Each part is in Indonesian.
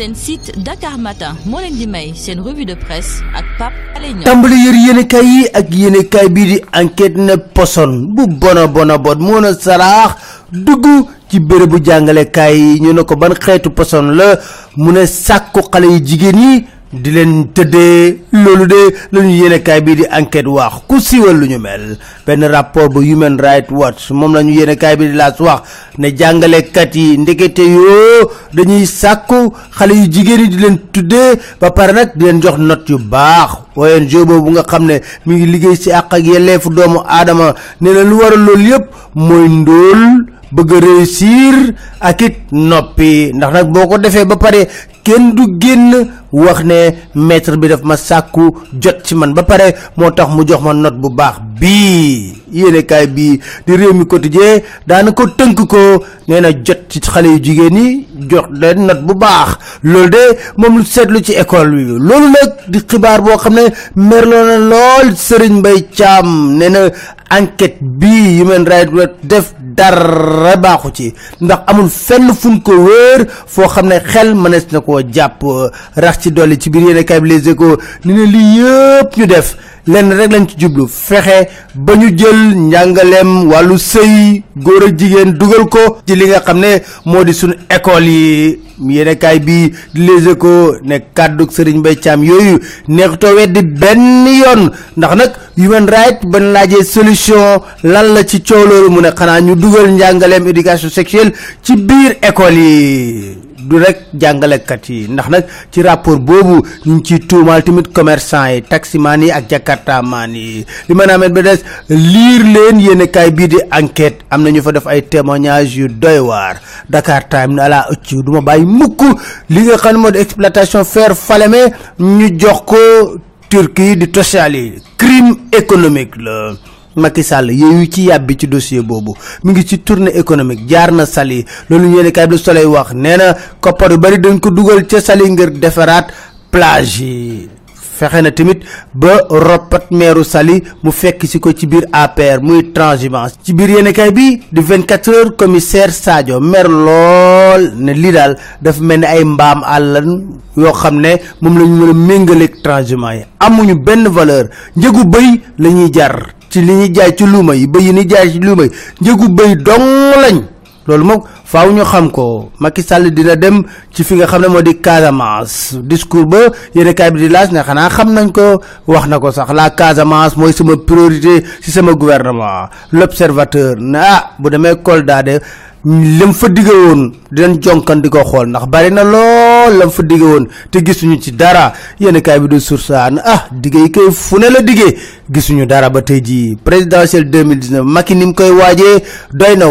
seen site Dakar Matin moo leen di may seen revue de presse ak Pape Alé Niang. Tàmbali yër yéenekaay yi ak yéenekaay bii di enquête ne poson bu bona bona bon moo na saraax dugg ci bérébu jàngalekaay yi ñu ne ko ban xeetu poson la mu ne sàkku xale yi jigéen yi di leen tëddee loolu de la ñu yéenekaay bii di enquête wax. Ku siiwal lu ñu mel. Benn rapport bu Human Rights Watch moom la ñu yéenekaay bi di laas wax ne jàngalekat yi ndekete yoo dañuy sàkku xale yu jigéen yi di leen tuddee ba pare nag di leen jox note yu baax. ONG boobu nga xam ne mi ngi liggéey ci àq ak yelleefu doomu aadama nee na lu waral loolu yëpp mooy ndóol bëgg réussir ak it noppi. Ndax nag boo ko defee ba pare kenn du génn wax ne maître bi daf ma sàkku jot ci man ba pare moo mu jox ma note bu baax bii yéenekaay bii di réew mi quotidien daana ko tënk ko. Nee na jot ci xale yu jigéen ñi jox leen note bu baax. Loolu de moom lu seetlu ci école bi. Loolu nag di xibaar boo xam ne merloo na lool Serigne Mbaye Thiam. Nee na enquête bi Human Rights def dara baaxu ci. Ndax amul fenn fuñ ko wéer foo xam ne xel mënees na koo jàpp. Rax ci dolli ci biir yéene kay bi les échos ni ne lii yëpp ñu def. Lenn rek lañ ci jublu fexe ba ñu jël njàngaleem wàllu sëy góor ak jigéen dugal ko ci li nga xam ne moo di suñu école yi. Yéene kaay bi les échos ne kàddu Serigne Mbaye Thiam yooyu neexutoo weddi benn yoon. Ndax nag human right ban laajee solution lan la ci coow loolu mu ne xanaa ñu dugal njàngaleem éducation sexuelle ci biir école yi du rek jàngalekat yi. Ndax nag ci rapport boobu ñu ngi ciy tuumaal tamit commerçant yi taximaan yi ak jakartamaan yi. Li ma naamet ba des liir leen yéen kaay bii di enquête. Am na ñu fa def ay témoignages yu doy waar. Dakar Time ne ala ëcc du ma bàyyi mukk li nga xam di exploitation fer Falémé ñu jox ko Turquie di Toshali crime économique la Macky Sall yooyu ci yàbbi ci dossier boobu. Mu ngi ci économique jaar na Saly. Loolu yéen kay bi Soleil wax nee na koppar yu bari dañ ko dugal ca Saly ngir defaraat plage yi. Fexe na tamit ba roppat meeru Saly mu fekk si ko ci biir APR muy transhumance. Ci biir yéen kay bi di 24 heures commissaire Sadio mer lool ne lii daal dafa mel ni ay mbaam àllan yoo xam ne moom la ñu transhumance amuñu benn valeur. Njëgu bëy la ñuy jar ci li ñuy jaay ci luuma yi bëy yi jaay ci luuma yi njëgu bëy dong lañ. Loolu moom faaw ñu xam ko. Macky Sall dina dem ci fi nga xam ne moo di Casamance. Discours ba yéen kaay bi di laaj ne xanaa xam nañ ko wax na ko sax. La Casamance mooy sama priorité ci sama gouvernement. L'observateur ne ah bu demee Kolda de lam fa digge woon dinañ jonkan di ko ndax bari na lool lam fa digge woon te gisuñu ci dara. Yéen kaay bi du sursaan ah digge yi koy fu ne la diggee gisuñu dara ba tey jii. Présidentielle 2019 Macky ni koy waajee doy na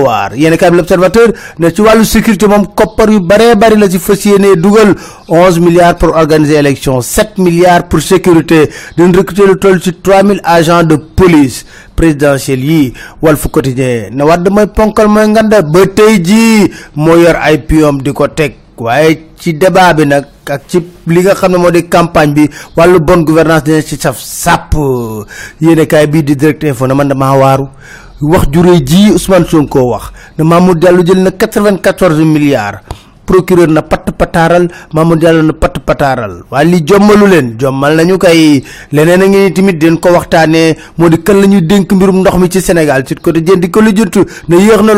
l'observateur ne ci sécurité moom koppar yu baree bari la ci fas yéenee dugal. 11 milliards pour organiser élection 7 milliards pour sécurité. Dina recruter lu toll ci 3000 agents de police présidentielle yi. Walf Quotidien ne Wade mooy ponkal mooy nganda ba tey jii waaye ci débat bi nag ak ci li nga xam ne moo di campagne bi wàllu bonne gouvernance dina ci saf sàpp. Yéene kaay bii di direct info na man damaa waaru. Wax juree ji Ousmane Sonko wax ne Mamour Diallo jël na 94 milliards procureur na patt pataaral Mamour Diallo na patt pataaral waaye li jommalu leen jommal nañu kay. Leneen ngi ni tamit den ko waxtaanee moo di kan la ñuy dénk mbirum ndox mi ci Sénégal ci côté jën di ko lu jëntu ne yéex na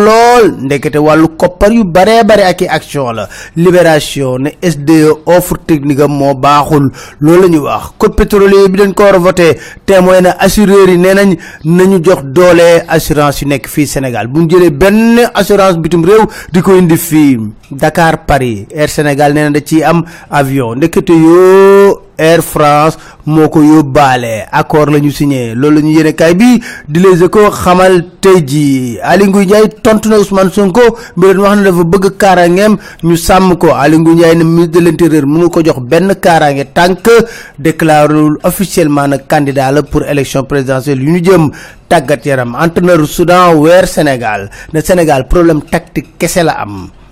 ndekete wàllu koppar yu baree bare ak action la. Libération ne SDE offre technique am moo baaxul. Loolu la ñuy wax. Code pétrolier bi dañ ko war voté. Témoin na assureurs yi nee nañ nañu jox doole assurance yu nekk fii Sénégal. Bu ñu jëlee benn assurance bitim réew di ko indi fii. Dakar Paris. Air Sénégal nee na da ciy am avion. Ndekete yoo Air France moo ko yóbbaale. Accord la ñu signé. Loolu la ñu yéene kaay bi di les échos xamal tey jii Aly Ngouille Ndiaye tontu na Ousmane Sonko. Leen wax ne dafa bëgg kaaraangeem. Ñu sàmm ko. Aly Ngouille Ndiaye ne ministre de l'intérieur mënu ko jox benn kaaraange tant que déclaré officiellement na candidat la pour élection présidentielle yu ñu jëm. Tàggat yaram. Entraîneur Soudan weer Sénégal. Ne Sénégal problème tactique kese la am